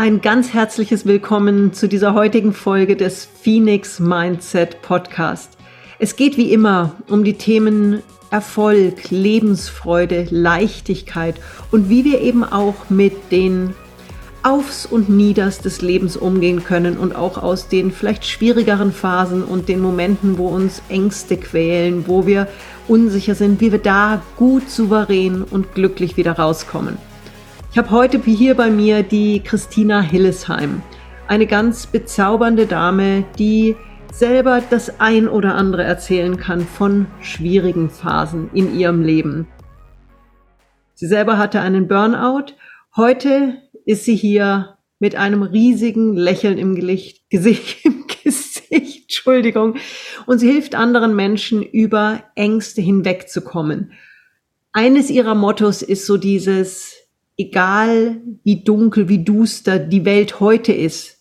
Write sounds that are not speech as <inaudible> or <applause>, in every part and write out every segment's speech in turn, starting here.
Ein ganz herzliches Willkommen zu dieser heutigen Folge des Phoenix Mindset Podcast. Es geht wie immer um die Themen Erfolg, Lebensfreude, Leichtigkeit und wie wir eben auch mit den Aufs und Nieders des Lebens umgehen können und auch aus den vielleicht schwierigeren Phasen und den Momenten, wo uns Ängste quälen, wo wir unsicher sind, wie wir da gut souverän und glücklich wieder rauskommen. Ich habe heute hier bei mir die Christina Hillesheim, eine ganz bezaubernde Dame, die selber das ein oder andere erzählen kann von schwierigen Phasen in ihrem Leben. Sie selber hatte einen Burnout. Heute ist sie hier mit einem riesigen Lächeln im Gesicht, <laughs> Gesicht, im Gesicht, Entschuldigung. Und sie hilft anderen Menschen über Ängste hinwegzukommen. Eines ihrer Mottos ist so dieses, egal wie dunkel, wie duster die Welt heute ist,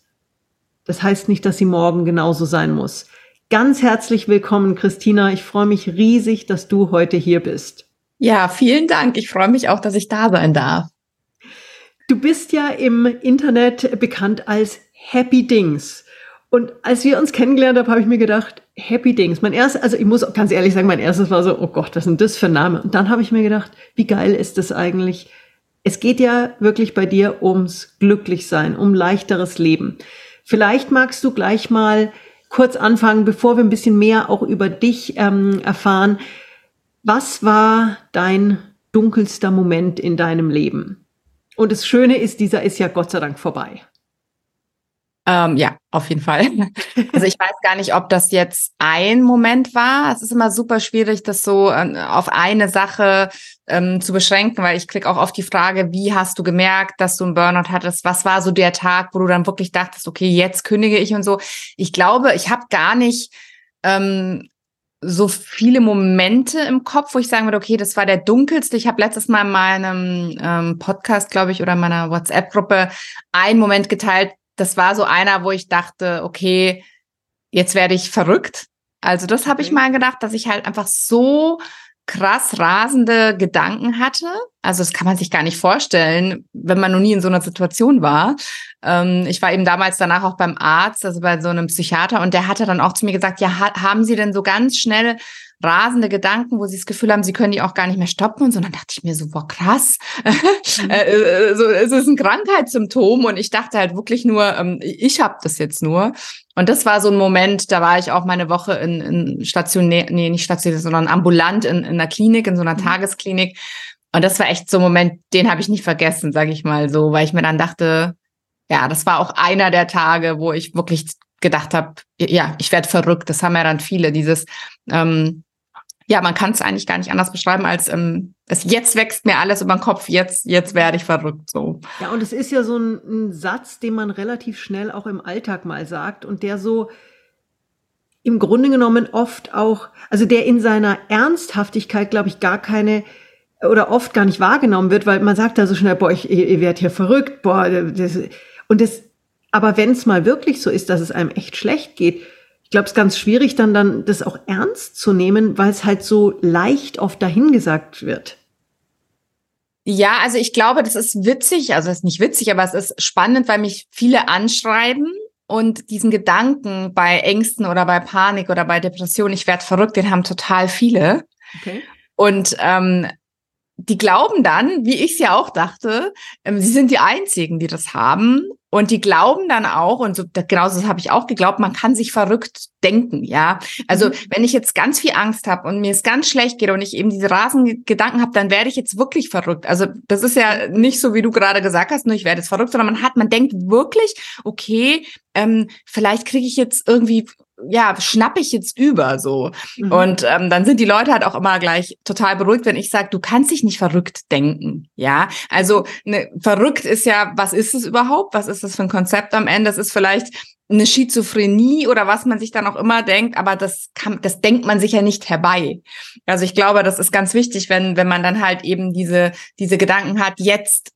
das heißt nicht, dass sie morgen genauso sein muss. Ganz herzlich willkommen, Christina. Ich freue mich riesig, dass du heute hier bist. Ja, vielen Dank. Ich freue mich auch, dass ich da sein darf. Du bist ja im Internet bekannt als Happy Dings. Und als wir uns kennengelernt haben, habe ich mir gedacht, Happy Dings. Mein erstes, also ich muss ganz ehrlich sagen, mein erstes war so, oh Gott, was ist denn das für ein Name? Und dann habe ich mir gedacht, wie geil ist das eigentlich? Es geht ja wirklich bei dir ums Glücklichsein, um leichteres Leben. Vielleicht magst du gleich mal kurz anfangen, bevor wir ein bisschen mehr auch über dich ähm, erfahren. Was war dein dunkelster Moment in deinem Leben? Und das Schöne ist, dieser ist ja Gott sei Dank vorbei. Ähm, ja, auf jeden Fall. <laughs> Also ich weiß gar nicht, ob das jetzt ein Moment war. Es ist immer super schwierig, das so äh, auf eine Sache ähm, zu beschränken, weil ich krieg auch oft die Frage, wie hast du gemerkt, dass du einen Burnout hattest? Was war so der Tag, wo du dann wirklich dachtest, okay, jetzt kündige ich und so. Ich glaube, ich habe gar nicht ähm, so viele Momente im Kopf, wo ich sagen würde, okay, das war der dunkelste. Ich habe letztes Mal in meinem ähm, Podcast, glaube ich, oder in meiner WhatsApp-Gruppe einen Moment geteilt, das war so einer, wo ich dachte, okay, jetzt werde ich verrückt. Also das habe ich mal gedacht, dass ich halt einfach so krass rasende Gedanken hatte. Also das kann man sich gar nicht vorstellen, wenn man noch nie in so einer Situation war. Ähm, ich war eben damals danach auch beim Arzt, also bei so einem Psychiater, und der hatte dann auch zu mir gesagt, ja, ha haben Sie denn so ganz schnell rasende Gedanken, wo sie das Gefühl haben, sie können die auch gar nicht mehr stoppen und so. Und dann dachte ich mir so, boah, krass. Mhm. <laughs> Äh, äh, so, es ist ein Krankheitssymptom und ich dachte halt wirklich nur, ähm, ich habe das jetzt nur. Und das war so ein Moment, da war ich auch meine Woche in, in stationär, nee, nicht stationär, sondern ambulant in, in einer Klinik, in so einer mhm. Tagesklinik. Und das war echt so ein Moment, den habe ich nicht vergessen, sage ich mal so, weil ich mir dann dachte, ja, das war auch einer der Tage, wo ich wirklich gedacht habe, ja, ich werde verrückt. Das haben ja dann viele, dieses, ähm, ja, man kann es eigentlich gar nicht anders beschreiben als ähm, es jetzt wächst mir alles über den Kopf, jetzt jetzt werde ich verrückt so. Ja, und es ist ja so ein, ein Satz, den man relativ schnell auch im Alltag mal sagt und der so im Grunde genommen oft auch, also der in seiner Ernsthaftigkeit, glaube ich, gar keine oder oft gar nicht wahrgenommen wird, weil man sagt da so schnell, boah, ich, ihr werdet hier verrückt, boah, das, und das, aber wenn es mal wirklich so ist, dass es einem echt schlecht geht, ich glaube, es ist ganz schwierig, dann, dann das auch ernst zu nehmen, weil es halt so leicht oft dahingesagt wird. Ja, also ich glaube, das ist witzig, also es ist nicht witzig, aber es ist spannend, weil mich viele anschreiben und diesen Gedanken bei Ängsten oder bei Panik oder bei Depression, ich werde verrückt, den haben total viele. Okay. Und ähm, die glauben dann, wie ich es ja auch dachte, ähm, sie sind die Einzigen, die das haben. Und die glauben dann auch, und so, genauso habe ich auch geglaubt, man kann sich verrückt denken, ja. Also mhm. wenn ich jetzt ganz viel Angst habe und mir es ganz schlecht geht und ich eben diese rasenden Gedanken habe, dann werde ich jetzt wirklich verrückt. Also das ist ja nicht so, wie du gerade gesagt hast, nur ich werde jetzt verrückt, sondern man hat, man denkt wirklich, okay, ähm, vielleicht kriege ich jetzt irgendwie ja, schnapp ich jetzt über so. Mhm. Und ähm, dann sind die Leute halt auch immer gleich total beruhigt, wenn ich sage, du kannst dich nicht verrückt denken. Ja, also ne, verrückt ist ja, was ist es überhaupt? Was ist das für ein Konzept am Ende? Das ist vielleicht eine Schizophrenie oder was man sich dann auch immer denkt, aber das kann, das denkt man sich ja nicht herbei. Also ich glaube, das ist ganz wichtig, wenn, wenn man dann halt eben diese, diese Gedanken hat, jetzt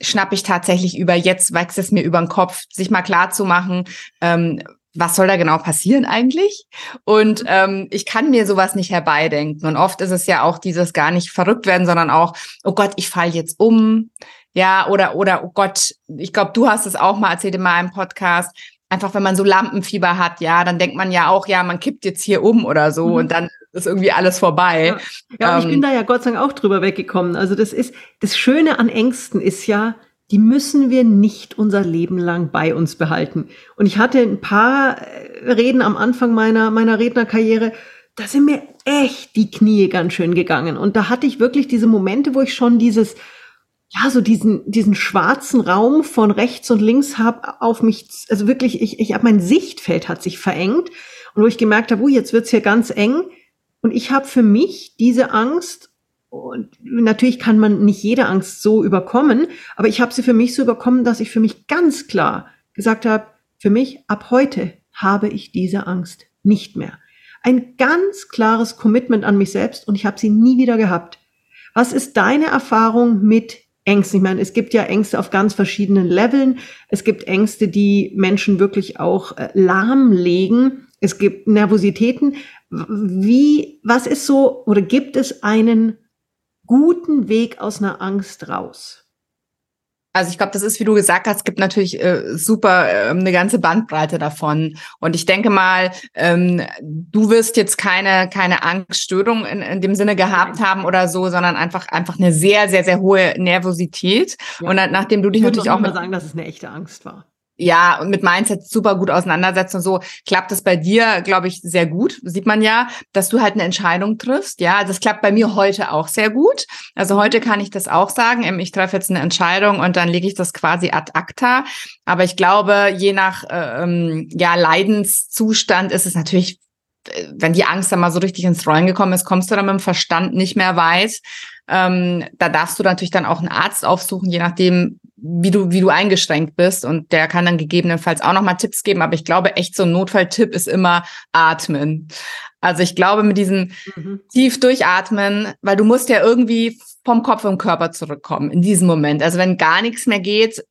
schnapp ich tatsächlich über, jetzt wächst es mir über den Kopf, sich mal klar zu machen, ähm, was soll da genau passieren eigentlich? Und ähm, ich kann mir sowas nicht herbeidenken. Und oft ist es ja auch dieses gar nicht verrückt werden, sondern auch, oh Gott, ich falle jetzt um, Ja, oder, oder, oh Gott, ich glaube, du hast es auch mal erzählt in meinem Podcast. Einfach, wenn man so Lampenfieber hat, ja, dann denkt man ja auch, ja, man kippt jetzt hier um oder so mhm. und dann ist irgendwie alles vorbei. Ja, ja ähm, ich bin da ja Gott sei Dank auch drüber weggekommen. Also das ist, das Schöne an Ängsten ist ja, die müssen wir nicht unser Leben lang bei uns behalten. Und ich hatte ein paar äh, Reden am Anfang meiner, meiner Rednerkarriere, da sind mir echt die Knie ganz schön gegangen. Und da hatte ich wirklich diese Momente, wo ich schon dieses, ja, so diesen, diesen schwarzen Raum von rechts und links hab auf mich, also wirklich, ich, ich habe mein Sichtfeld hat sich verengt und wo ich gemerkt habe, uh, jetzt wird's hier ganz eng. Und ich habe für mich diese Angst und natürlich kann man nicht jede Angst so überkommen, aber ich habe sie für mich so überkommen, dass ich für mich ganz klar gesagt habe, für mich ab heute habe ich diese Angst nicht mehr. Ein ganz klares Commitment an mich selbst und ich habe sie nie wieder gehabt. Was ist deine Erfahrung mit Ängsten? Ich meine, es gibt ja Ängste auf ganz verschiedenen Leveln. Es gibt Ängste, die Menschen wirklich auch äh, lahmlegen. Es gibt Nervositäten. Wie, was ist so, oder gibt es einen guten Weg aus einer Angst raus? Also ich glaube, das ist, wie du gesagt hast, gibt natürlich äh, super äh, eine ganze Bandbreite davon. Und ich denke mal, ähm, du wirst jetzt keine keine Angststörung in, in dem Sinne gehabt haben oder so, sondern einfach einfach eine sehr sehr sehr hohe Nervosität. Ja. Und nachdem du dich natürlich auch mal sagen, dass es eine echte Angst war ja, und mit Mindset super gut auseinandersetzen und so, klappt es bei dir, glaube ich, sehr gut. Sieht man ja, dass du halt eine Entscheidung triffst. Ja, das klappt bei mir heute auch sehr gut. Also heute kann ich das auch sagen. Ähm, ich treffe jetzt eine Entscheidung und dann lege ich das quasi ad acta. Aber ich glaube, je nach äh, ähm, ja, Leidenszustand ist es natürlich äh, wenn die Angst dann mal so richtig ins Rollen gekommen ist, kommst du dann mit dem Verstand nicht mehr weit. Ähm, da darfst du natürlich dann auch einen Arzt aufsuchen, je nachdem, wie du, wie du eingeschränkt bist. Und der kann dann gegebenenfalls auch nochmal Tipps geben. Aber ich glaube, echt so ein Notfalltipp ist immer atmen. Also ich glaube, mit diesem mhm. tief durchatmen, weil du musst ja irgendwie vom Kopf im Körper zurückkommen in diesem Moment. Also wenn gar nichts mehr geht,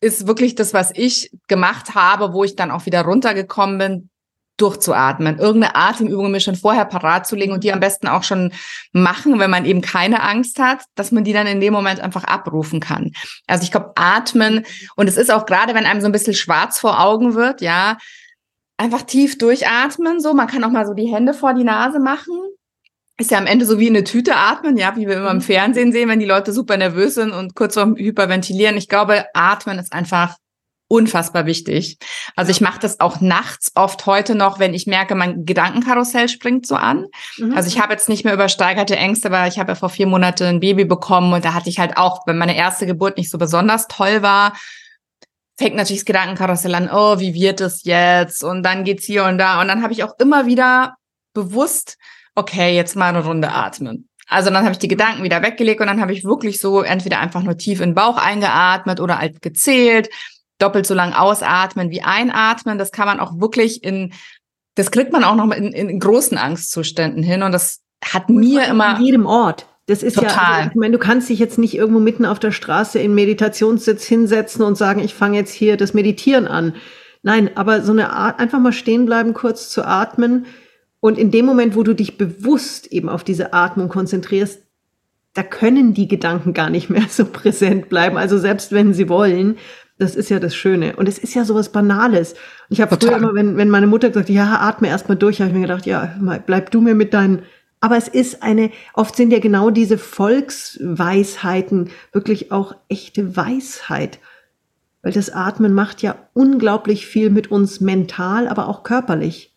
ist wirklich das, was ich gemacht habe, wo ich dann auch wieder runtergekommen bin, durchzuatmen, irgendeine Atemübung mir schon vorher parat zu legen und die am besten auch schon machen, wenn man eben keine Angst hat, dass man die dann in dem Moment einfach abrufen kann. Also ich glaube, atmen und es ist auch gerade, wenn einem so ein bisschen schwarz vor Augen wird, ja, einfach tief durchatmen, so, man kann auch mal so die Hände vor die Nase machen. Ist ja am Ende so wie eine Tüte atmen, ja, wie wir immer im mhm. Fernsehen sehen, wenn die Leute super nervös sind und kurz vorm Hyperventilieren. Ich glaube, atmen ist einfach unfassbar wichtig. Also ich mache das auch nachts oft heute noch, wenn ich merke, mein Gedankenkarussell springt so an. Mhm. Also ich habe jetzt nicht mehr übersteigerte Ängste, weil ich habe ja vor vier Monaten ein Baby bekommen und da hatte ich halt auch, wenn meine erste Geburt nicht so besonders toll war, fängt natürlich das Gedankenkarussell an, oh, wie wird es jetzt? Und dann geht's hier und da. Und dann habe ich auch immer wieder bewusst, okay, jetzt mal eine Runde atmen. Also dann habe ich die Gedanken wieder weggelegt und dann habe ich wirklich so entweder einfach nur tief in den Bauch eingeatmet oder halt gezählt doppelt so lang ausatmen wie einatmen. Das kann man auch wirklich in, das kriegt man auch noch in, in großen Angstzuständen hin. Und das hat und mir immer. An jedem Ort. Das ist Total. ja, also, ich meine, du kannst dich jetzt nicht irgendwo mitten auf der Straße in Meditationssitz hinsetzen und sagen, ich fange jetzt hier das Meditieren an. Nein, aber so eine Art, einfach mal stehen bleiben, kurz zu atmen. Und in dem Moment, wo du dich bewusst eben auf diese Atmung konzentrierst, da können die Gedanken gar nicht mehr <laughs> so präsent bleiben. Also selbst wenn sie wollen, das ist ja das Schöne. Und es ist ja sowas Banales. Ich habe früher immer, wenn, wenn meine Mutter gesagt hat, ja, atme erst mal durch, habe ich mir gedacht, ja, bleib du mir mit deinen. Aber es ist eine, oft sind ja genau diese Volksweisheiten wirklich auch echte Weisheit. Weil das Atmen macht ja unglaublich viel mit uns mental, aber auch körperlich.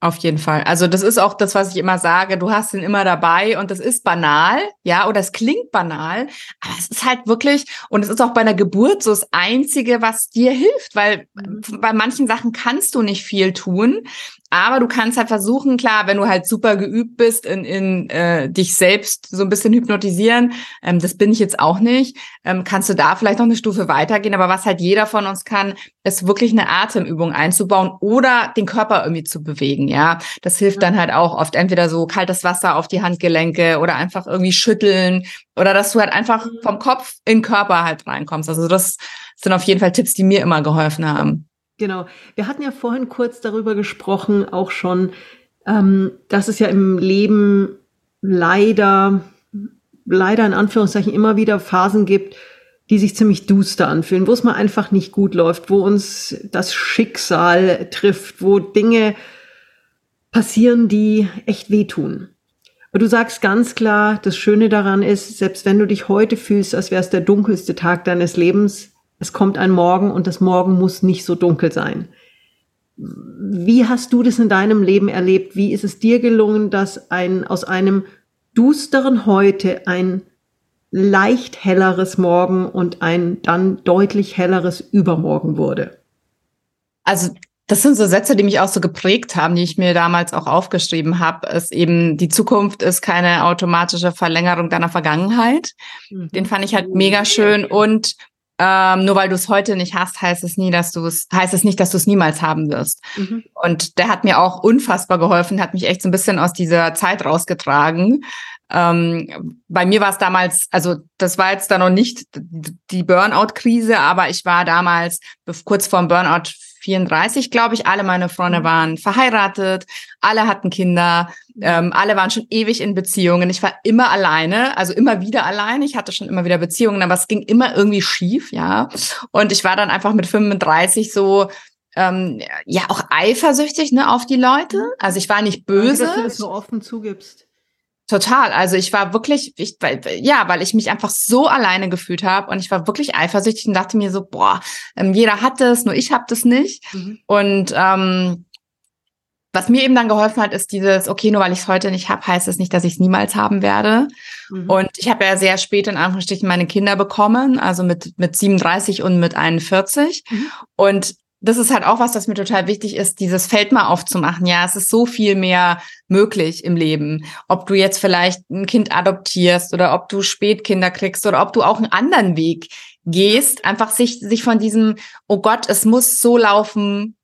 Auf jeden Fall. Also das ist auch das, was ich immer sage. Du hast ihn immer dabei und das ist banal, ja, oder es klingt banal, aber es ist halt wirklich und es ist auch bei einer Geburt so das Einzige, was dir hilft, weil mhm. bei manchen Sachen kannst du nicht viel tun, aber du kannst halt versuchen, klar, wenn du halt super geübt bist in, in äh, dich selbst so ein bisschen hypnotisieren, ähm, das bin ich jetzt auch nicht, ähm, kannst du da vielleicht noch eine Stufe weitergehen. Aber was halt jeder von uns kann, ist wirklich eine Atemübung einzubauen oder den Körper irgendwie zu bewegen. Ja, das hilft dann halt auch oft entweder so kaltes Wasser auf die Handgelenke oder einfach irgendwie schütteln oder dass du halt einfach mhm. vom Kopf in den Körper halt reinkommst. Also das sind auf jeden Fall Tipps, die mir immer geholfen haben. Genau. Wir hatten ja vorhin kurz darüber gesprochen, auch schon, ähm, dass es ja im Leben leider leider in Anführungszeichen immer wieder Phasen gibt, die sich ziemlich duster anfühlen, wo es mal einfach nicht gut läuft, wo uns das Schicksal trifft, wo Dinge passieren, die echt wehtun. Aber du sagst ganz klar, das Schöne daran ist, selbst wenn du dich heute fühlst, als wäre es der dunkelste Tag deines Lebens, es kommt ein Morgen und das Morgen muss nicht so dunkel sein. Wie hast du das in deinem Leben erlebt? Wie ist es dir gelungen, dass ein, aus einem dusteren Heute ein leicht helleres Morgen und ein dann deutlich helleres Übermorgen wurde? Also das sind so Sätze, die mich auch so geprägt haben, die ich mir damals auch aufgeschrieben habe. Ist eben, die Zukunft ist keine automatische Verlängerung deiner Vergangenheit. Mhm. Den fand ich halt mega schön. Und ähm, nur weil du es heute nicht hast, heißt es nie, dass du es, heißt es nicht, dass du es niemals haben wirst. Mhm. Und der hat mir auch unfassbar geholfen, hat mich echt so ein bisschen aus dieser Zeit rausgetragen. Ähm, bei mir war es damals, also das war jetzt da noch nicht die Burnout-Krise, aber ich war damals kurz vorm Burnout 34, glaube ich. Alle meine Freunde mhm. waren verheiratet, alle hatten Kinder, ähm, alle waren schon ewig in Beziehungen. Ich war immer alleine, also immer wieder alleine. Ich hatte schon immer wieder Beziehungen, aber es ging immer irgendwie schief, ja. Und ich war dann einfach mit 35 so, ähm, ja, auch eifersüchtig ne, auf die Leute. Mhm. Also ich war nicht böse. Danke, dass du das so offen zugibst. Total. Also ich war wirklich, ich, weil, ja, weil ich mich einfach so alleine gefühlt habe und ich war wirklich eifersüchtig und dachte mir so, boah, ähm, jeder hat das, nur ich habe das nicht. Mhm. Und ähm, was mir eben dann geholfen hat, ist dieses, okay, nur weil ich es heute nicht habe, heißt es nicht, dass ich es niemals haben werde. Mhm. Und ich habe ja sehr spät in Anführungsstrichen meine Kinder bekommen, also mit, mit 37 und mit 41. Mhm. Und das ist halt auch was, was mir total wichtig ist, dieses Feld mal aufzumachen. Ja, es ist so viel mehr möglich im Leben. Ob du jetzt vielleicht ein Kind adoptierst oder ob du Spätkinder kriegst oder ob du auch einen anderen Weg gehst, einfach sich, sich von diesem, oh Gott, es muss so laufen,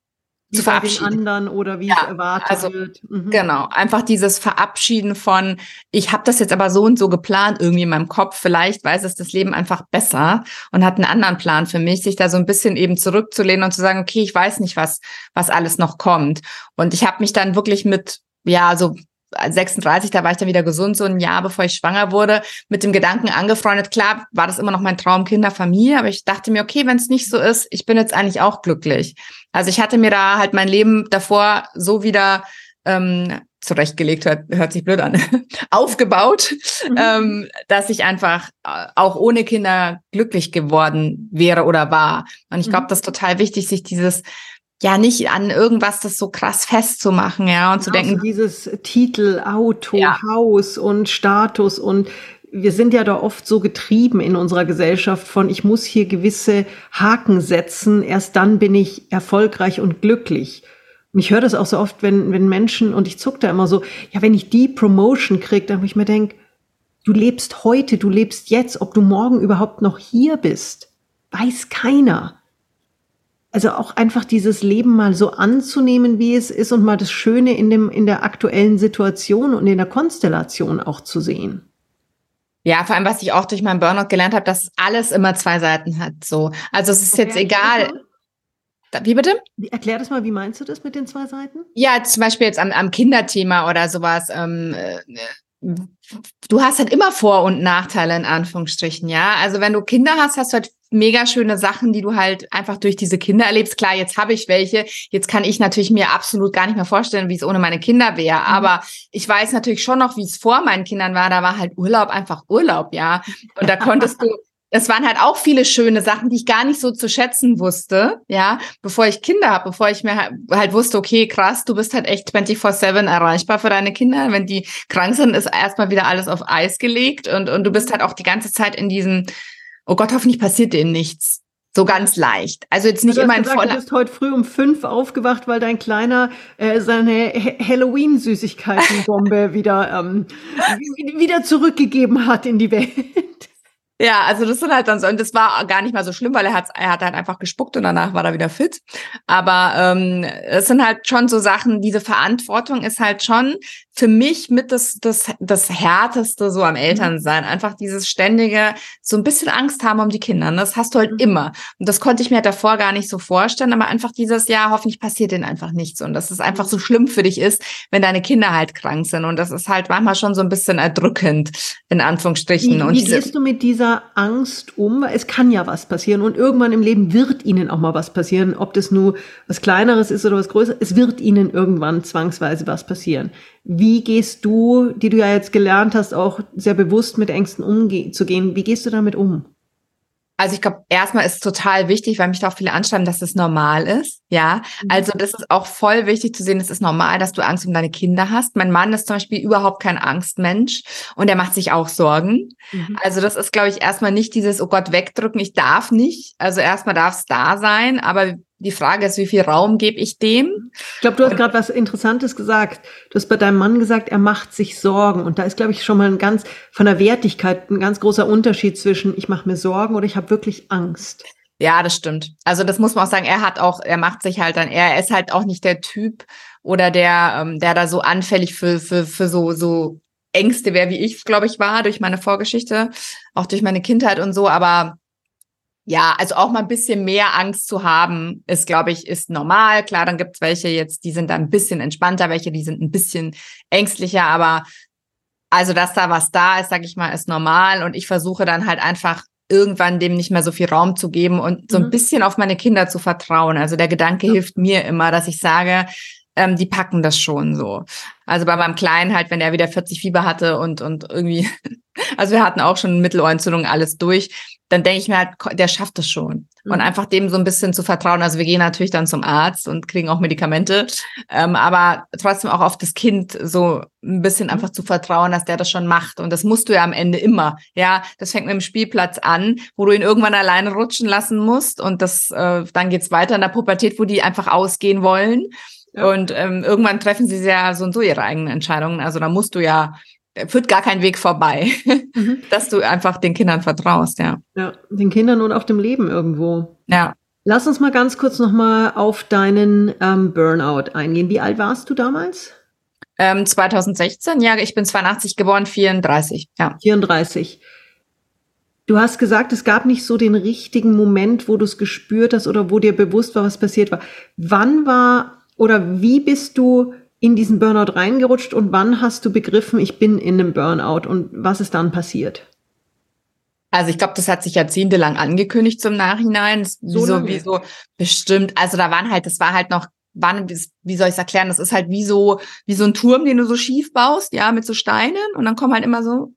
zu verabschieden. anderen oder wie ja, es erwartet also, wird. Mhm. Genau, einfach dieses Verabschieden von, ich habe das jetzt aber so und so geplant irgendwie in meinem Kopf, vielleicht weiß es das Leben einfach besser und hat einen anderen Plan für mich, sich da so ein bisschen eben zurückzulehnen und zu sagen, okay, ich weiß nicht, was was alles noch kommt. Und ich habe mich dann wirklich mit ja, so 36, da war ich dann wieder gesund, so ein Jahr bevor ich schwanger wurde, mit dem Gedanken angefreundet. Klar, war das immer noch mein Traum, Kinder, Familie, aber ich dachte mir, okay, wenn es nicht so ist, ich bin jetzt eigentlich auch glücklich. Also ich hatte mir da halt mein Leben davor so wieder ähm, zurechtgelegt, hört, hört sich blöd an, <laughs> aufgebaut, mhm. ähm, dass ich einfach äh, auch ohne Kinder glücklich geworden wäre oder war. Und ich glaube, mhm. das ist total wichtig, sich dieses ja nicht an irgendwas das so krass festzumachen, ja, und genau, zu denken. Also dieses Titel, Auto, ja. Haus und Status und wir sind ja da oft so getrieben in unserer Gesellschaft von, ich muss hier gewisse Haken setzen, erst dann bin ich erfolgreich und glücklich. Und ich höre das auch so oft, wenn, wenn Menschen, und ich zuck da immer so, ja, wenn ich die Promotion kriege, dann wo ich mir denke, du lebst heute, du lebst jetzt, ob du morgen überhaupt noch hier bist, weiß keiner. Also auch einfach dieses Leben mal so anzunehmen, wie es ist und mal das Schöne in dem, in der aktuellen Situation und in der Konstellation auch zu sehen. Ja, vor allem, was ich auch durch meinen Burnout gelernt habe, dass alles immer zwei Seiten hat. So, also es ist okay, jetzt egal. Wie bitte? Erklär das mal, wie meinst du das mit den zwei Seiten? Ja, zum Beispiel jetzt am, am Kinderthema oder sowas. Ähm, äh, du hast halt immer Vor- und Nachteile in Anführungsstrichen, ja. Also wenn du Kinder hast, hast du halt mega schöne Sachen, die du halt einfach durch diese Kinder erlebst. Klar, jetzt habe ich welche. Jetzt kann ich natürlich mir absolut gar nicht mehr vorstellen, wie es ohne meine Kinder wäre. Mhm. Aber ich weiß natürlich schon noch, wie es vor meinen Kindern war. Da war halt Urlaub einfach Urlaub, ja. Und da konntest du <laughs> es waren halt auch viele schöne Sachen, die ich gar nicht so zu schätzen wusste, ja, bevor ich Kinder habe, bevor ich mir halt wusste, okay, krass, du bist halt echt 24-7 erreichbar für deine Kinder. Wenn die krank sind, ist erstmal wieder alles auf Eis gelegt und, und du bist halt auch die ganze Zeit in diesem, oh Gott, hoffentlich passiert denen nichts. So ganz leicht. Also jetzt nicht immer in voller. Du bist heute früh um fünf aufgewacht, weil dein Kleiner äh, seine Halloween-Süßigkeitenbombe <laughs> wieder ähm, wieder zurückgegeben hat in die Welt. Ja, also das sind halt dann so, und das war gar nicht mal so schlimm, weil er hat, er hat halt einfach gespuckt und danach war er wieder fit. Aber ähm, es sind halt schon so Sachen, diese Verantwortung ist halt schon für mich mit das, das, das Härteste so am Elternsein. Einfach dieses ständige, so ein bisschen Angst haben um die Kinder. Ne? Das hast du halt mhm. immer. Und das konnte ich mir davor gar nicht so vorstellen, aber einfach dieses Jahr, hoffentlich passiert denen einfach nichts. Und dass es einfach so schlimm für dich ist, wenn deine Kinder halt krank sind. Und das ist halt manchmal schon so ein bisschen erdrückend, in Anführungsstrichen. Wie, und wie gehst du mit dieser Angst um? Es kann ja was passieren und irgendwann im Leben wird ihnen auch mal was passieren. Ob das nur was Kleineres ist oder was Größeres, es wird ihnen irgendwann zwangsweise was passieren. Wie gehst du, die du ja jetzt gelernt hast, auch sehr bewusst mit Ängsten umzugehen, wie gehst du damit um? Also ich glaube, erstmal ist es total wichtig, weil mich da auch viele anschreiben, dass es normal ist. Ja, mhm. also das ist auch voll wichtig zu sehen, es ist normal, dass du Angst um deine Kinder hast. Mein Mann ist zum Beispiel überhaupt kein Angstmensch und er macht sich auch Sorgen. Mhm. Also das ist, glaube ich, erstmal nicht dieses, oh Gott, wegdrücken, ich darf nicht. Also erstmal darf es da sein, aber die Frage ist, wie viel Raum gebe ich dem? Ich glaube, du hast gerade was Interessantes gesagt. Du hast bei deinem Mann gesagt, er macht sich Sorgen. Und da ist, glaube ich, schon mal ein ganz, von der Wertigkeit ein ganz großer Unterschied zwischen ich mache mir Sorgen oder ich habe wirklich Angst. Ja, das stimmt. Also das muss man auch sagen. Er hat auch, er macht sich halt dann, er ist halt auch nicht der Typ oder der, ähm, der da so anfällig für, für, für so, so Ängste wäre, wie ich, glaube ich, war, durch meine Vorgeschichte, auch durch meine Kindheit und so. Aber ja, also auch mal ein bisschen mehr Angst zu haben, ist, glaube ich, ist normal. Klar, dann gibt's welche jetzt, die sind da ein bisschen entspannter, welche, die sind ein bisschen ängstlicher, aber also, dass da was da ist, sag ich mal, ist normal. Und ich versuche dann halt einfach irgendwann dem nicht mehr so viel Raum zu geben und so ein mhm. bisschen auf meine Kinder zu vertrauen. Also der Gedanke ja. hilft mir immer, dass ich sage, ähm, die packen das schon so. Also bei meinem Kleinen halt, wenn er wieder 40 Fieber hatte und, und irgendwie, <laughs> also wir hatten auch schon Mittelohrentzündung, alles durch, dann denke ich mir halt, der schafft es schon. Mhm. Und einfach dem so ein bisschen zu vertrauen. Also wir gehen natürlich dann zum Arzt und kriegen auch Medikamente, ähm, aber trotzdem auch auf das Kind so ein bisschen mhm. einfach zu vertrauen, dass der das schon macht. Und das musst du ja am Ende immer. Ja, das fängt mit dem Spielplatz an, wo du ihn irgendwann alleine rutschen lassen musst. Und das, äh, dann geht's weiter in der Pubertät, wo die einfach ausgehen wollen. Ja. Und ähm, irgendwann treffen sie ja so und so ihre eigenen Entscheidungen. Also da musst du ja führt gar kein Weg vorbei, <laughs> mhm. dass du einfach den Kindern vertraust, ja. Ja, den Kindern und auch dem Leben irgendwo. Ja. Lass uns mal ganz kurz nochmal auf deinen ähm, Burnout eingehen. Wie alt warst du damals? Ähm, 2016, ja, ich bin 82 geboren, 34, ja. 34. Du hast gesagt, es gab nicht so den richtigen Moment, wo du es gespürt hast oder wo dir bewusst war, was passiert war. Wann war oder wie bist du in diesen Burnout reingerutscht und wann hast du begriffen, ich bin in einem Burnout und was ist dann passiert? Also ich glaube, das hat sich jahrzehntelang angekündigt zum Nachhinein. So, so wie so bestimmt. Also da waren halt, das war halt noch, wann, wie soll ich es erklären? Das ist halt wie so, wie so ein Turm, den du so schief baust, ja, mit so Steinen und dann kommen halt immer so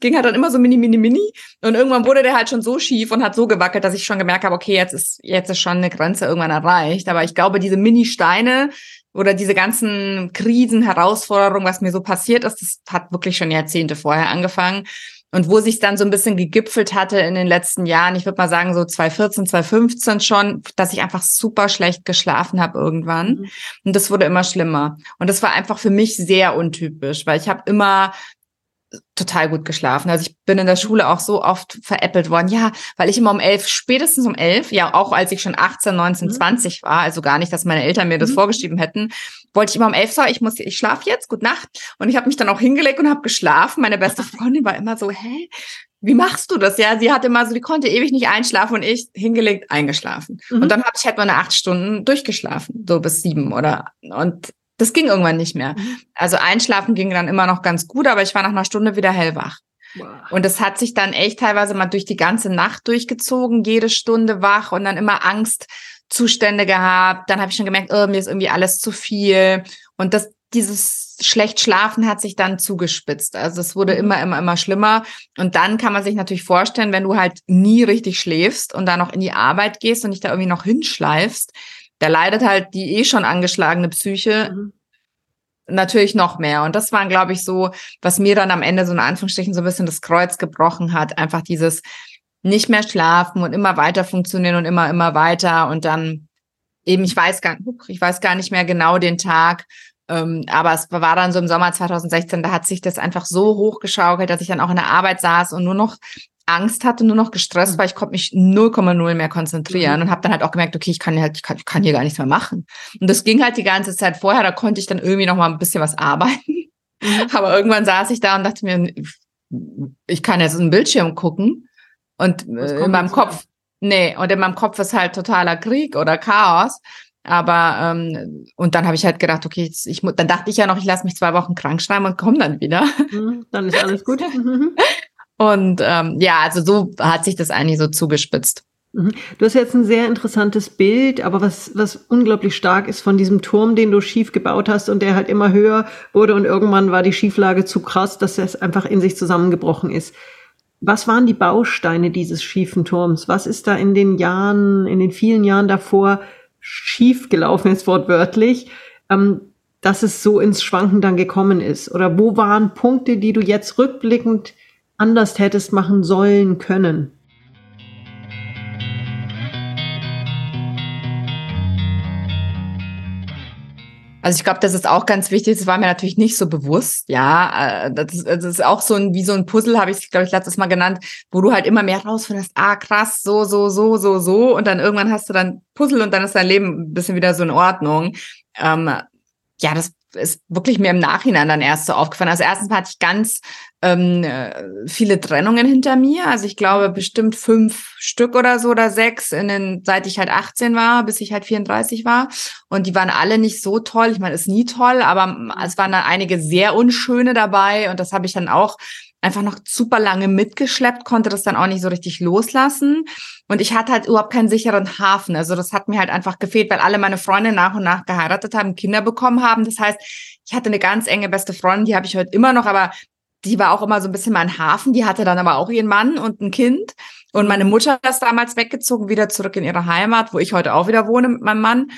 ging halt dann immer so mini, mini, mini. Und irgendwann wurde der halt schon so schief und hat so gewackelt, dass ich schon gemerkt habe, okay, jetzt ist, jetzt ist schon eine Grenze irgendwann erreicht. Aber ich glaube, diese Mini-Steine, oder diese ganzen Krisen, Herausforderungen, was mir so passiert ist, das hat wirklich schon Jahrzehnte vorher angefangen. Und wo sich dann so ein bisschen gegipfelt hatte in den letzten Jahren, ich würde mal sagen so 2014, 2015 schon, dass ich einfach super schlecht geschlafen habe irgendwann. Mhm. Und das wurde immer schlimmer. Und das war einfach für mich sehr untypisch, weil ich habe immer total gut geschlafen. Also ich bin in der Schule auch so oft veräppelt worden. Ja, weil ich immer um elf, spätestens um elf, ja auch als ich schon 18, 19, mhm. 20 war, also gar nicht, dass meine Eltern mir das mhm. vorgeschrieben hätten, wollte ich immer um elf sagen, ich muss, ich schlafe jetzt, gut Nacht. Und ich habe mich dann auch hingelegt und habe geschlafen. Meine beste Freundin war immer so, hä? Wie machst du das? Ja, sie hatte immer so, die konnte ewig nicht einschlafen und ich hingelegt, eingeschlafen. Mhm. Und dann habe ich halt meine acht Stunden durchgeschlafen, so bis sieben oder und das ging irgendwann nicht mehr. Mhm. Also einschlafen ging dann immer noch ganz gut, aber ich war nach einer Stunde wieder hellwach. Und es hat sich dann echt teilweise mal durch die ganze Nacht durchgezogen, jede Stunde wach und dann immer Angstzustände gehabt. Dann habe ich schon gemerkt, oh, mir ist irgendwie alles zu viel. Und das, dieses schlecht schlafen hat sich dann zugespitzt. Also es wurde mhm. immer, immer, immer schlimmer. Und dann kann man sich natürlich vorstellen, wenn du halt nie richtig schläfst und dann noch in die Arbeit gehst und dich da irgendwie noch hinschleifst, da leidet halt die eh schon angeschlagene Psyche mhm. natürlich noch mehr. Und das waren, glaube ich, so, was mir dann am Ende so in Anführungsstrichen so ein bisschen das Kreuz gebrochen hat. Einfach dieses nicht mehr schlafen und immer weiter funktionieren und immer, immer weiter. Und dann eben, ich weiß gar, ich weiß gar nicht mehr genau den Tag, ähm, aber es war dann so im Sommer 2016, da hat sich das einfach so hochgeschaukelt, dass ich dann auch in der Arbeit saß und nur noch Angst hatte, nur noch gestresst mhm. weil ich konnte mich 0,0 mehr konzentrieren mhm. und habe dann halt auch gemerkt, okay, ich kann halt, ich kann, ich kann hier gar nichts mehr machen. Und das ging halt die ganze Zeit vorher, da konnte ich dann irgendwie noch mal ein bisschen was arbeiten. Mhm. Aber irgendwann saß ich da und dachte mir, ich kann jetzt einen Bildschirm gucken und äh, in meinem Kopf, nee, und in meinem Kopf ist halt totaler Krieg oder Chaos. Aber ähm, und dann habe ich halt gedacht, okay, ich, ich, dann dachte ich ja noch, ich lasse mich zwei Wochen krank schreiben und komme dann wieder. Mhm, dann ist alles gut. <laughs> und ähm, ja, also so hat sich das eigentlich so zugespitzt. Mhm. Du hast jetzt ein sehr interessantes Bild, aber was, was unglaublich stark ist von diesem Turm, den du schief gebaut hast und der halt immer höher wurde und irgendwann war die Schieflage zu krass, dass es einfach in sich zusammengebrochen ist. Was waren die Bausteine dieses schiefen Turms? Was ist da in den Jahren, in den vielen Jahren davor schief gelaufen ist, wortwörtlich, ähm, dass es so ins Schwanken dann gekommen ist? Oder wo waren Punkte, die du jetzt rückblickend anders hättest machen sollen können? Also ich glaube, das ist auch ganz wichtig. Das war mir natürlich nicht so bewusst. Ja, äh, das ist, das ist auch so ein wie so ein Puzzle, habe ich glaube ich letztes Mal genannt, wo du halt immer mehr rausfindest. Ah, krass, so, so, so, so, so, und dann irgendwann hast du dann Puzzle und dann ist dein Leben ein bisschen wieder so in Ordnung. Ähm, ja, das ist wirklich mir im Nachhinein dann erst so aufgefallen. Also erstens hatte ich ganz ähm, äh, viele Trennungen hinter mir. Also ich glaube bestimmt fünf Stück oder so oder sechs, in den, seit ich halt 18 war, bis ich halt 34 war. Und die waren alle nicht so toll. Ich meine, ist nie toll, aber es waren dann einige sehr unschöne dabei. Und das habe ich dann auch einfach noch super lange mitgeschleppt, konnte das dann auch nicht so richtig loslassen. Und ich hatte halt überhaupt keinen sicheren Hafen. Also das hat mir halt einfach gefehlt, weil alle meine Freunde nach und nach geheiratet haben, Kinder bekommen haben. Das heißt, ich hatte eine ganz enge beste Freundin, die habe ich heute immer noch, aber die war auch immer so ein bisschen mein Hafen. Die hatte dann aber auch ihren Mann und ein Kind. Und meine Mutter ist damals weggezogen, wieder zurück in ihre Heimat, wo ich heute auch wieder wohne mit meinem Mann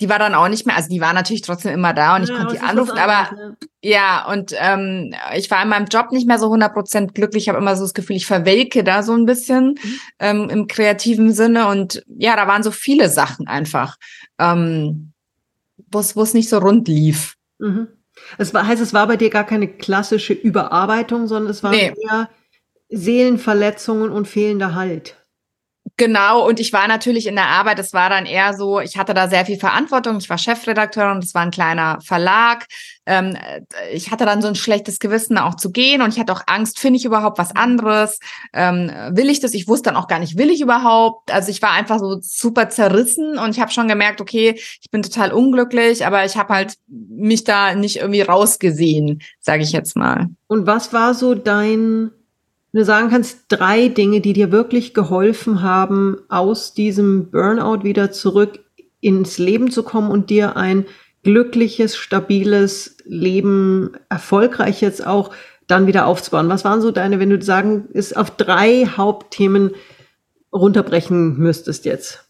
die war dann auch nicht mehr, also die war natürlich trotzdem immer da und ich konnte die anrufen, aber ne? ja, und ähm, ich war in meinem Job nicht mehr so 100% glücklich, ich habe immer so das Gefühl, ich verwelke da so ein bisschen mhm. ähm, im kreativen Sinne und ja, da waren so viele Sachen einfach, ähm, wo es nicht so rund lief. Mhm. Es war, heißt, es war bei dir gar keine klassische Überarbeitung, sondern es waren nee. eher Seelenverletzungen und fehlender Halt. Genau, und ich war natürlich in der Arbeit, es war dann eher so, ich hatte da sehr viel Verantwortung, ich war Chefredakteurin, das war ein kleiner Verlag. Ähm, ich hatte dann so ein schlechtes Gewissen auch zu gehen und ich hatte auch Angst, finde ich überhaupt was anderes? Ähm, will ich das? Ich wusste dann auch gar nicht, will ich überhaupt? Also ich war einfach so super zerrissen und ich habe schon gemerkt, okay, ich bin total unglücklich, aber ich habe halt mich da nicht irgendwie rausgesehen, sage ich jetzt mal. Und was war so dein wenn du sagen kannst, drei Dinge, die dir wirklich geholfen haben, aus diesem Burnout wieder zurück ins Leben zu kommen und dir ein glückliches, stabiles Leben, erfolgreich jetzt auch, dann wieder aufzubauen. Was waren so deine, wenn du sagen, ist auf drei Hauptthemen runterbrechen müsstest jetzt?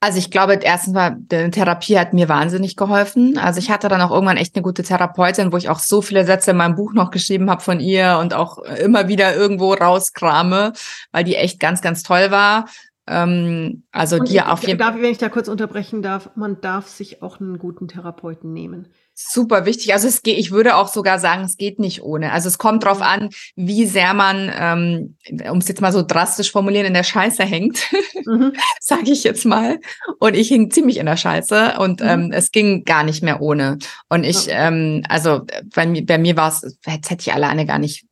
Also ich glaube, erstens mal, die Therapie hat mir wahnsinnig geholfen. Also ich hatte dann auch irgendwann echt eine gute Therapeutin, wo ich auch so viele Sätze in meinem Buch noch geschrieben habe von ihr und auch immer wieder irgendwo rauskrame, weil die echt ganz, ganz toll war. Ähm, also und die auf jeden Fall. Wenn ich da kurz unterbrechen darf, man darf sich auch einen guten Therapeuten nehmen super wichtig. Also es geht, ich würde auch sogar sagen, es geht nicht ohne. Also es kommt drauf an, wie sehr man, ähm, um es jetzt mal so drastisch formulieren, in der Scheiße hängt, mhm. <laughs> sage ich jetzt mal. Und ich hing ziemlich in der Scheiße und mhm. ähm, es ging gar nicht mehr ohne. Und ich, okay. ähm, also bei mir, bei mir war es, jetzt hätte ich alleine gar nicht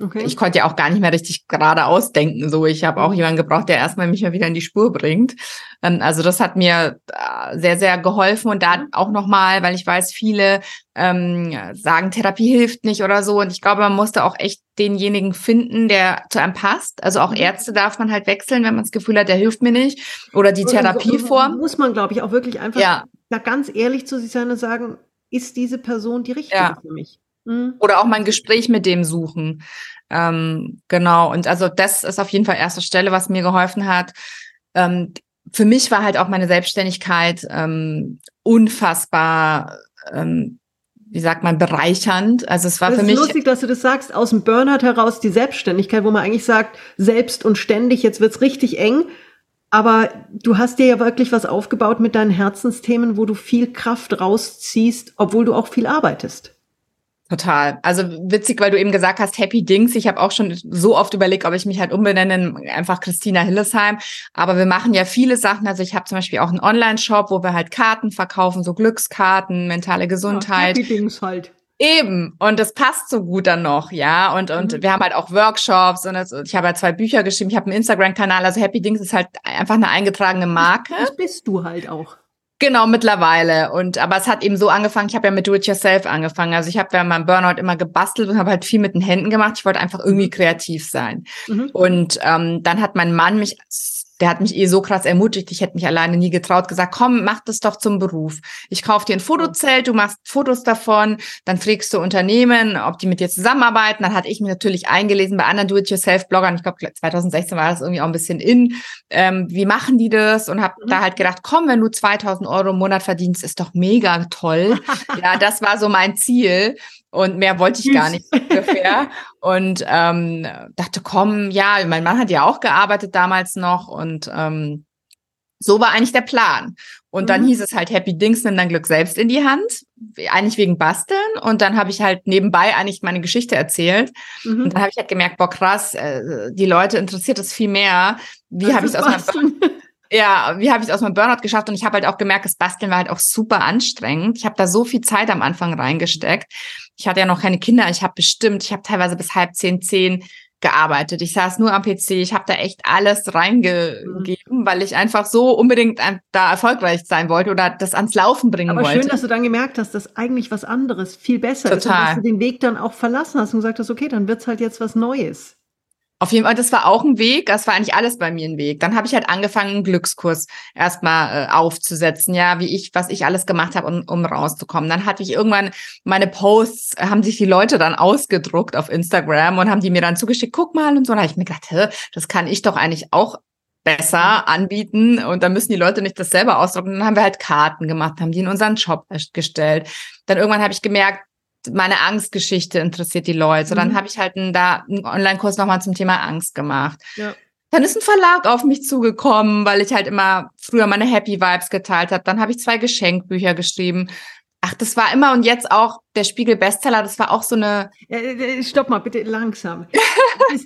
Okay. Ich konnte ja auch gar nicht mehr richtig gerade ausdenken. So, ich habe auch mhm. jemanden gebraucht, der erstmal mich mal wieder in die Spur bringt. Ähm, also das hat mir äh, sehr, sehr geholfen und da mhm. auch nochmal, weil ich weiß, viele ähm, sagen, Therapie hilft nicht oder so. Und ich glaube, man musste auch echt denjenigen finden, der zu einem passt. Also auch mhm. Ärzte darf man halt wechseln, wenn man das Gefühl hat, der hilft mir nicht. Oder die Therapieform. Muss man, glaube ich, auch wirklich einfach ja. da ganz ehrlich zu sich sein und sagen, ist diese Person die richtige ja. für mich? Mhm. Oder auch mal ein Gespräch mit dem suchen. Ähm, genau. Und also das ist auf jeden Fall erste Stelle, was mir geholfen hat. Ähm, für mich war halt auch meine Selbstständigkeit ähm, unfassbar, ähm, wie sagt man, bereichernd. Also es war das für mich. Es ist lustig, dass du das sagst, aus dem Burnout heraus die Selbstständigkeit, wo man eigentlich sagt, selbst und ständig, jetzt wird's richtig eng. Aber du hast dir ja wirklich was aufgebaut mit deinen Herzensthemen, wo du viel Kraft rausziehst, obwohl du auch viel arbeitest. Total. Also witzig, weil du eben gesagt hast, Happy Dings. Ich habe auch schon so oft überlegt, ob ich mich halt umbenenne, einfach Christina Hillesheim. Aber wir machen ja viele Sachen. Also ich habe zum Beispiel auch einen Online-Shop, wo wir halt Karten verkaufen, so Glückskarten, mentale Gesundheit. Ja, Happy Dings halt. Eben. Und das passt so gut dann noch, ja. Und, und mhm. wir haben halt auch Workshops und das, ich habe halt zwei Bücher geschrieben, ich habe einen Instagram-Kanal, also Happy Dings ist halt einfach eine eingetragene Marke. Das bist du halt auch. Genau, mittlerweile. Und aber es hat eben so angefangen, ich habe ja mit Do-it-yourself angefangen. Also ich habe ja meinem Burnout immer gebastelt und habe halt viel mit den Händen gemacht. Ich wollte einfach irgendwie mhm. kreativ sein. Mhm. Und ähm, dann hat mein Mann mich der hat mich eh so krass ermutigt, ich hätte mich alleine nie getraut, gesagt, komm, mach das doch zum Beruf. Ich kaufe dir ein Fotozelt, du machst Fotos davon, dann fragst du Unternehmen, ob die mit dir zusammenarbeiten. Dann hatte ich mich natürlich eingelesen bei anderen Do-it-yourself-Bloggern, ich glaube 2016 war das irgendwie auch ein bisschen in, ähm, wie machen die das? Und habe mhm. da halt gedacht, komm, wenn du 2000 Euro im Monat verdienst, ist doch mega toll. <laughs> ja, das war so mein Ziel. Und mehr wollte ich gar nicht ungefähr. und ähm, dachte, komm, ja, mein Mann hat ja auch gearbeitet damals noch und ähm, so war eigentlich der Plan. Und mhm. dann hieß es halt Happy Dings, nimm dein Glück selbst in die Hand, eigentlich wegen Basteln. Und dann habe ich halt nebenbei eigentlich meine Geschichte erzählt. Mhm. Und dann habe ich halt gemerkt, boah, krass, äh, die Leute interessiert es viel mehr. Wie habe ich es aus meinem ja, wie habe ich es aus meinem Burnout geschafft? Und ich habe halt auch gemerkt, das Basteln war halt auch super anstrengend. Ich habe da so viel Zeit am Anfang reingesteckt. Ich hatte ja noch keine Kinder. Ich habe bestimmt, ich habe teilweise bis halb zehn, zehn gearbeitet. Ich saß nur am PC. Ich habe da echt alles reingegeben, mhm. weil ich einfach so unbedingt da erfolgreich sein wollte oder das ans Laufen bringen Aber wollte. Aber schön, dass du dann gemerkt hast, dass eigentlich was anderes viel besser Total. ist und dass du den Weg dann auch verlassen hast und gesagt hast, okay, dann wird's halt jetzt was Neues. Auf jeden Fall, das war auch ein Weg, das war eigentlich alles bei mir ein Weg. Dann habe ich halt angefangen, einen Glückskurs erstmal äh, aufzusetzen, ja, wie ich, was ich alles gemacht habe, um, um rauszukommen. Dann hatte ich irgendwann meine Posts, haben sich die Leute dann ausgedruckt auf Instagram und haben die mir dann zugeschickt, guck mal und so. Da habe ich mir gedacht, hä, das kann ich doch eigentlich auch besser anbieten und dann müssen die Leute nicht das selber ausdrucken. Dann haben wir halt Karten gemacht, haben die in unseren Shop gestellt. Dann irgendwann habe ich gemerkt, meine Angstgeschichte interessiert die Leute. Mhm. Dann habe ich halt einen, da einen Online-Kurs nochmal zum Thema Angst gemacht. Ja. Dann ist ein Verlag auf mich zugekommen, weil ich halt immer früher meine Happy Vibes geteilt habe. Dann habe ich zwei Geschenkbücher geschrieben. Ach, das war immer und jetzt auch der Spiegel Bestseller, das war auch so eine. Stopp mal, bitte langsam. <laughs> das,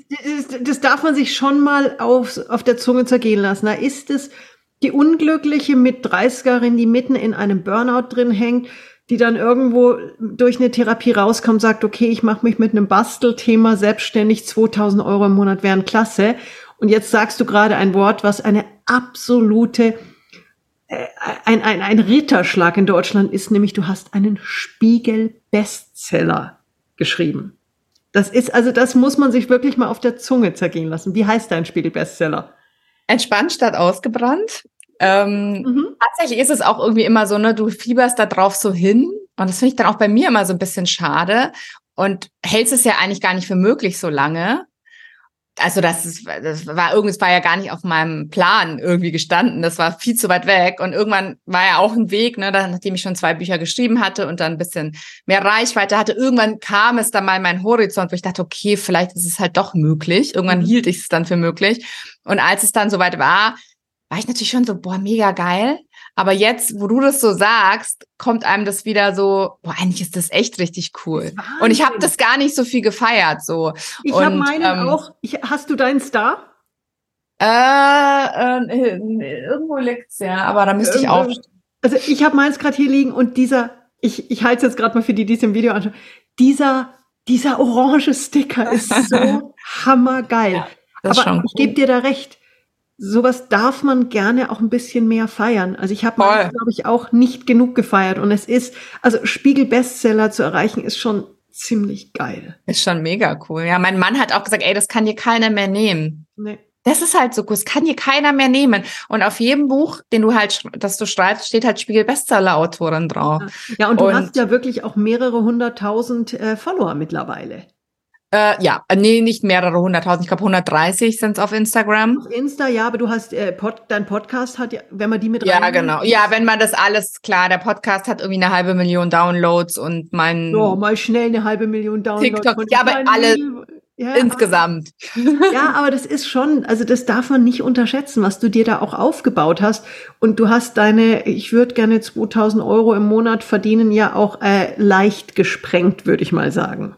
das, das, darf man sich schon mal auf, auf der Zunge zergehen lassen. Da ist es die unglückliche mit 30erin, die mitten in einem Burnout drin hängt, die dann irgendwo durch eine Therapie rauskommt, sagt, okay, ich mache mich mit einem Bastelthema selbstständig, 2000 Euro im Monat wären klasse. Und jetzt sagst du gerade ein Wort, was eine absolute, äh, ein, ein, ein Ritterschlag in Deutschland ist, nämlich du hast einen Spiegel-Bestseller geschrieben. Das ist, also das muss man sich wirklich mal auf der Zunge zergehen lassen. Wie heißt dein Spiegel-Bestseller? Entspannt statt ausgebrannt. Ähm, mhm. Tatsächlich ist es auch irgendwie immer so, ne, du fieberst da drauf so hin. Und das finde ich dann auch bei mir immer so ein bisschen schade und hältst es ja eigentlich gar nicht für möglich so lange. Also das, ist, das war irgendwas war ja gar nicht auf meinem Plan irgendwie gestanden. Das war viel zu weit weg. Und irgendwann war ja auch ein Weg, ne, nachdem ich schon zwei Bücher geschrieben hatte und dann ein bisschen mehr Reichweite hatte. Irgendwann kam es dann mal in meinen Horizont, wo ich dachte, okay, vielleicht ist es halt doch möglich. Irgendwann mhm. hielt ich es dann für möglich. Und als es dann soweit war, war ich natürlich schon so, boah, mega geil. Aber jetzt, wo du das so sagst, kommt einem das wieder so, boah, eigentlich ist das echt richtig cool. Und ich habe das gar nicht so viel gefeiert. So. Ich habe meinen ähm, auch. Ich, hast du deinen Star? Äh, äh, irgendwo liegt's ja, aber da müsste ich auch. Also ich habe meins gerade hier liegen und dieser, ich, ich halte es jetzt gerade mal für die, die es im Video anschauen, dieser, dieser orange Sticker ist <laughs> so hammergeil. Ja, aber cool. ich gebe dir da recht sowas darf man gerne auch ein bisschen mehr feiern. Also ich habe mal, glaube ich, auch nicht genug gefeiert. Und es ist, also Spiegel-Bestseller zu erreichen, ist schon ziemlich geil. Ist schon mega cool. Ja, mein Mann hat auch gesagt, ey, das kann dir keiner mehr nehmen. Nee. Das ist halt so cool, das kann dir keiner mehr nehmen. Und auf jedem Buch, den du halt, das du schreibst, steht halt Spiegel-Bestseller-Autorin drauf. Ja, und du und hast ja wirklich auch mehrere hunderttausend äh, Follower mittlerweile. Äh, ja, äh, nee, nicht mehrere hunderttausend. Ich glaube 130 sind es auf Instagram. Auf Insta, ja, aber du hast äh, Pod, dein Podcast hat ja, wenn man die mit Ja, genau. Ja, wenn man das alles klar, der Podcast hat irgendwie eine halbe Million Downloads und mein Ja, mal schnell eine halbe Million Downloads. TikTok, ja, aber alle ja, insgesamt. Ja, aber das ist schon, also das darf man nicht unterschätzen, was du dir da auch aufgebaut hast. Und du hast deine, ich würde gerne 2000 Euro im Monat verdienen, ja auch äh, leicht gesprengt, würde ich mal sagen.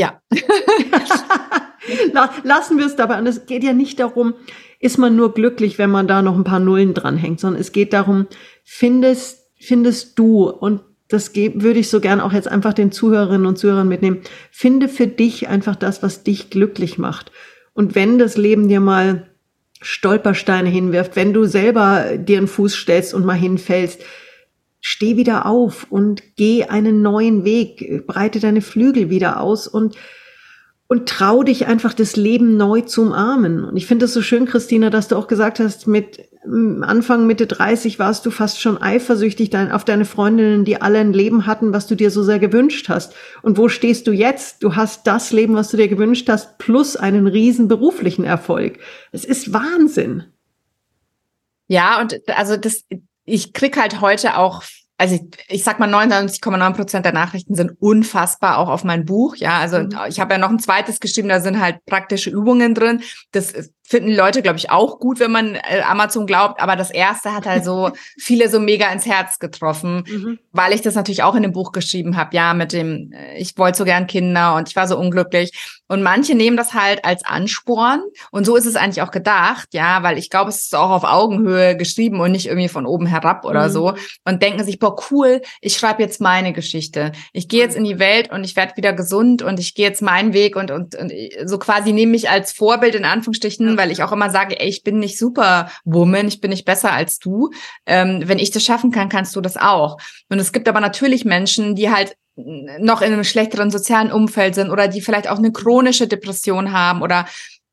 Ja. <laughs> Lassen wir es dabei. Und es geht ja nicht darum, ist man nur glücklich, wenn man da noch ein paar Nullen dranhängt, sondern es geht darum, findest, findest du und das würde ich so gern auch jetzt einfach den Zuhörerinnen und Zuhörern mitnehmen. Finde für dich einfach das, was dich glücklich macht. Und wenn das Leben dir mal Stolpersteine hinwirft, wenn du selber dir einen Fuß stellst und mal hinfällst, steh wieder auf und geh einen neuen Weg, breite deine Flügel wieder aus und und trau dich einfach das Leben neu zu umarmen. Und ich finde es so schön, Christina, dass du auch gesagt hast, mit Anfang, Mitte 30 warst du fast schon eifersüchtig auf deine Freundinnen, die alle ein Leben hatten, was du dir so sehr gewünscht hast. Und wo stehst du jetzt? Du hast das Leben, was du dir gewünscht hast, plus einen riesen beruflichen Erfolg. Es ist Wahnsinn. Ja, und also das, ich krieg halt heute auch also ich, ich sag mal 99,9 Prozent der Nachrichten sind unfassbar auch auf mein Buch. Ja, also mhm. ich habe ja noch ein zweites geschrieben, da sind halt praktische Übungen drin. Das finden Leute, glaube ich, auch gut, wenn man äh, Amazon glaubt. Aber das erste hat halt so <laughs> viele so mega ins Herz getroffen, mhm. weil ich das natürlich auch in dem Buch geschrieben habe. Ja, mit dem, äh, ich wollte so gern Kinder und ich war so unglücklich. Und manche nehmen das halt als Ansporn. Und so ist es eigentlich auch gedacht, ja, weil ich glaube, es ist auch auf Augenhöhe geschrieben und nicht irgendwie von oben herab oder mhm. so. Und denken sich, boah, cool, ich schreibe jetzt meine Geschichte. Ich gehe jetzt in die Welt und ich werde wieder gesund und ich gehe jetzt meinen Weg und, und, und so quasi nehme mich als Vorbild in Anführungsstrichen, weil ich auch immer sage, ey, ich bin nicht Superwoman, ich bin nicht besser als du. Ähm, wenn ich das schaffen kann, kannst du das auch. Und es gibt aber natürlich Menschen, die halt noch in einem schlechteren sozialen Umfeld sind oder die vielleicht auch eine chronische Depression haben oder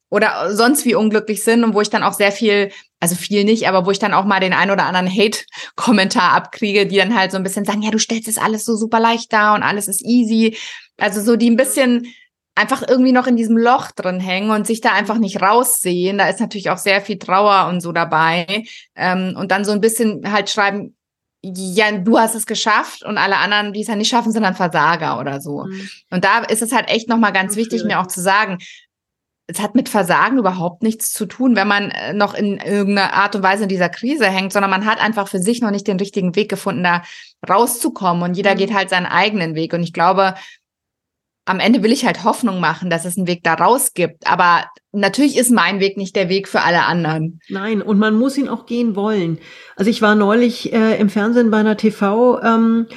oder sonst wie unglücklich sind und wo ich dann auch sehr viel, also viel nicht, aber wo ich dann auch mal den ein oder anderen Hate-Kommentar abkriege, die dann halt so ein bisschen sagen, ja, du stellst es alles so super leicht dar und alles ist easy. Also so die ein bisschen einfach irgendwie noch in diesem Loch drin hängen und sich da einfach nicht raussehen. Da ist natürlich auch sehr viel Trauer und so dabei. Ähm, und dann so ein bisschen halt schreiben, ja, du hast es geschafft und alle anderen, die es ja nicht schaffen, sind dann Versager oder so. Mhm. Und da ist es halt echt nochmal ganz wichtig, mir auch zu sagen, es hat mit Versagen überhaupt nichts zu tun, wenn man äh, noch in irgendeiner Art und Weise in dieser Krise hängt, sondern man hat einfach für sich noch nicht den richtigen Weg gefunden, da rauszukommen. Und jeder mhm. geht halt seinen eigenen Weg. Und ich glaube, am Ende will ich halt Hoffnung machen, dass es einen Weg da raus gibt. Aber natürlich ist mein Weg nicht der Weg für alle anderen. Nein, und man muss ihn auch gehen wollen. Also ich war neulich äh, im Fernsehen bei einer TV. Ähm,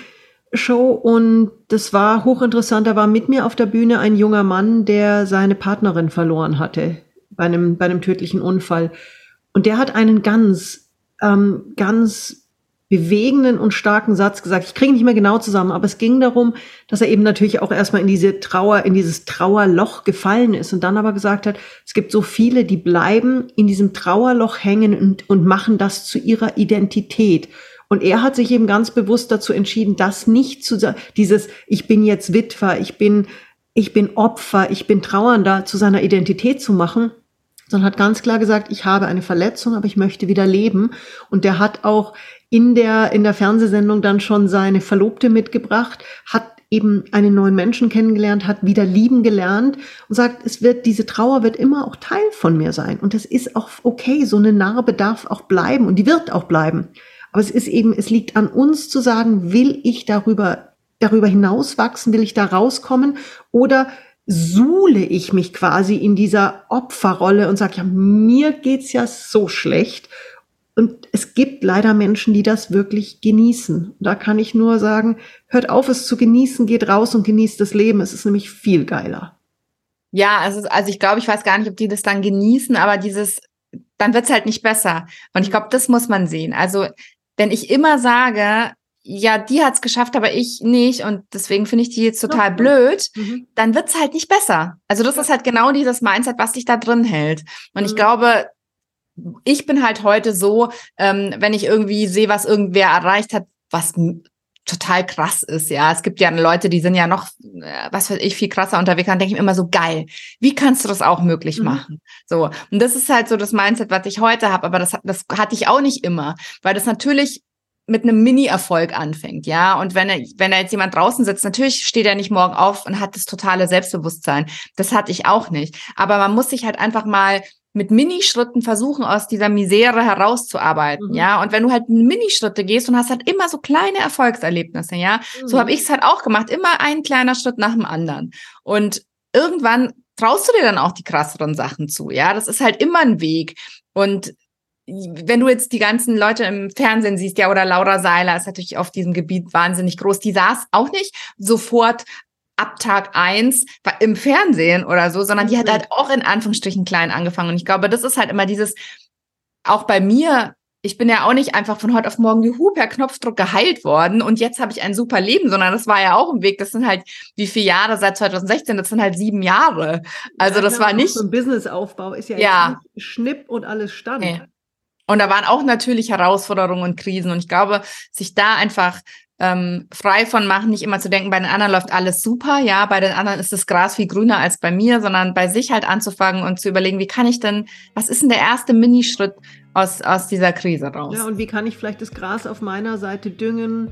Show und das war hochinteressant. Da war mit mir auf der Bühne ein junger Mann, der seine Partnerin verloren hatte bei einem, bei einem tödlichen Unfall. Und der hat einen ganz, ähm, ganz bewegenden und starken Satz gesagt. Ich kriege nicht mehr genau zusammen, aber es ging darum, dass er eben natürlich auch erstmal in diese Trauer, in dieses Trauerloch gefallen ist und dann aber gesagt hat, es gibt so viele, die bleiben in diesem Trauerloch hängen und, und machen das zu ihrer Identität. Und er hat sich eben ganz bewusst dazu entschieden, das nicht zu sagen, dieses, ich bin jetzt Witwer, ich bin, ich bin Opfer, ich bin Trauernder zu seiner Identität zu machen, sondern hat ganz klar gesagt, ich habe eine Verletzung, aber ich möchte wieder leben. Und der hat auch in der, in der Fernsehsendung dann schon seine Verlobte mitgebracht, hat eben einen neuen Menschen kennengelernt, hat wieder lieben gelernt und sagt, es wird, diese Trauer wird immer auch Teil von mir sein. Und das ist auch okay. So eine Narbe darf auch bleiben und die wird auch bleiben. Aber es ist eben, es liegt an uns zu sagen, will ich darüber, darüber hinauswachsen, will ich da rauskommen oder suhle ich mich quasi in dieser Opferrolle und sage, ja, mir geht's ja so schlecht und es gibt leider Menschen, die das wirklich genießen. Da kann ich nur sagen, hört auf, es zu genießen, geht raus und genießt das Leben. Es ist nämlich viel geiler. Ja, also, also ich glaube, ich weiß gar nicht, ob die das dann genießen, aber dieses, dann wird's halt nicht besser. Und ich glaube, das muss man sehen. Also, wenn ich immer sage, ja, die hat's geschafft, aber ich nicht und deswegen finde ich die jetzt total blöd, mhm. dann wird's halt nicht besser. Also das ist halt genau dieses Mindset, was dich da drin hält. Und mhm. ich glaube, ich bin halt heute so, ähm, wenn ich irgendwie sehe, was irgendwer erreicht hat, was total krass ist, ja. Es gibt ja Leute, die sind ja noch, äh, was weiß ich, viel krasser unterwegs, dann denke ich mir immer so, geil, wie kannst du das auch möglich mhm. machen? So. Und das ist halt so das Mindset, was ich heute habe, aber das, das hatte ich auch nicht immer, weil das natürlich mit einem Mini-Erfolg anfängt, ja. Und wenn er, wenn da jetzt jemand draußen sitzt, natürlich steht er nicht morgen auf und hat das totale Selbstbewusstsein. Das hatte ich auch nicht. Aber man muss sich halt einfach mal mit Minischritten versuchen, aus dieser Misere herauszuarbeiten, mhm. ja. Und wenn du halt Minischritte gehst und hast halt immer so kleine Erfolgserlebnisse, ja. Mhm. So habe ich es halt auch gemacht, immer ein kleiner Schritt nach dem anderen. Und irgendwann traust du dir dann auch die krasseren Sachen zu, ja. Das ist halt immer ein Weg. Und wenn du jetzt die ganzen Leute im Fernsehen siehst, ja, oder Laura Seiler ist natürlich auf diesem Gebiet wahnsinnig groß, die saß auch nicht sofort ab Tag eins im Fernsehen oder so, sondern die hat mhm. halt auch in Anführungsstrichen klein angefangen. Und ich glaube, das ist halt immer dieses, auch bei mir, ich bin ja auch nicht einfach von heute auf morgen juhu per Knopfdruck geheilt worden und jetzt habe ich ein super Leben, sondern das war ja auch ein Weg. Das sind halt wie viele Jahre seit 2016? Das sind halt sieben Jahre. Also ja, das war nicht so ein Businessaufbau ist ja, ja. Schnipp und alles stand. Nee. Und da waren auch natürlich Herausforderungen und Krisen und ich glaube, sich da einfach ähm, frei von machen, nicht immer zu denken, bei den anderen läuft alles super, ja, bei den anderen ist das Gras viel grüner als bei mir, sondern bei sich halt anzufangen und zu überlegen, wie kann ich denn, was ist denn der erste Minischritt aus, aus dieser Krise raus? Ja, und wie kann ich vielleicht das Gras auf meiner Seite düngen,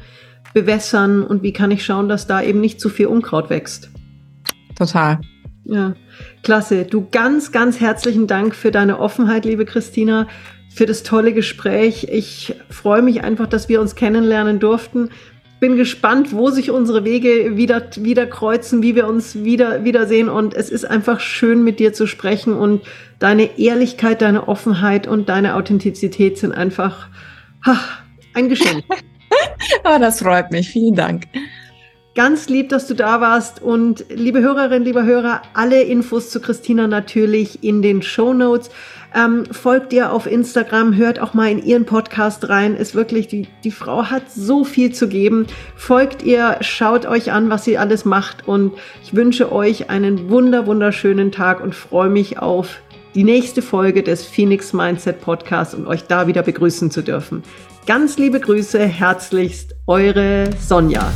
bewässern und wie kann ich schauen, dass da eben nicht zu viel Unkraut wächst? Total. Ja, klasse. Du ganz, ganz herzlichen Dank für deine Offenheit, liebe Christina, für das tolle Gespräch. Ich freue mich einfach, dass wir uns kennenlernen durften bin gespannt, wo sich unsere Wege wieder, wieder kreuzen, wie wir uns wieder, wiedersehen. Und es ist einfach schön, mit dir zu sprechen. Und deine Ehrlichkeit, deine Offenheit und deine Authentizität sind einfach ha, ein Geschenk. oh, <laughs> das freut mich. Vielen Dank. Ganz lieb, dass du da warst. Und liebe Hörerinnen, liebe Hörer, alle Infos zu Christina natürlich in den Show Notes. Ähm, folgt ihr auf Instagram, hört auch mal in ihren Podcast rein. Ist wirklich, die, die Frau hat so viel zu geben. Folgt ihr, schaut euch an, was sie alles macht. Und ich wünsche euch einen wunder, wunderschönen Tag und freue mich auf die nächste Folge des Phoenix Mindset Podcasts und euch da wieder begrüßen zu dürfen. Ganz liebe Grüße, herzlichst, eure Sonja.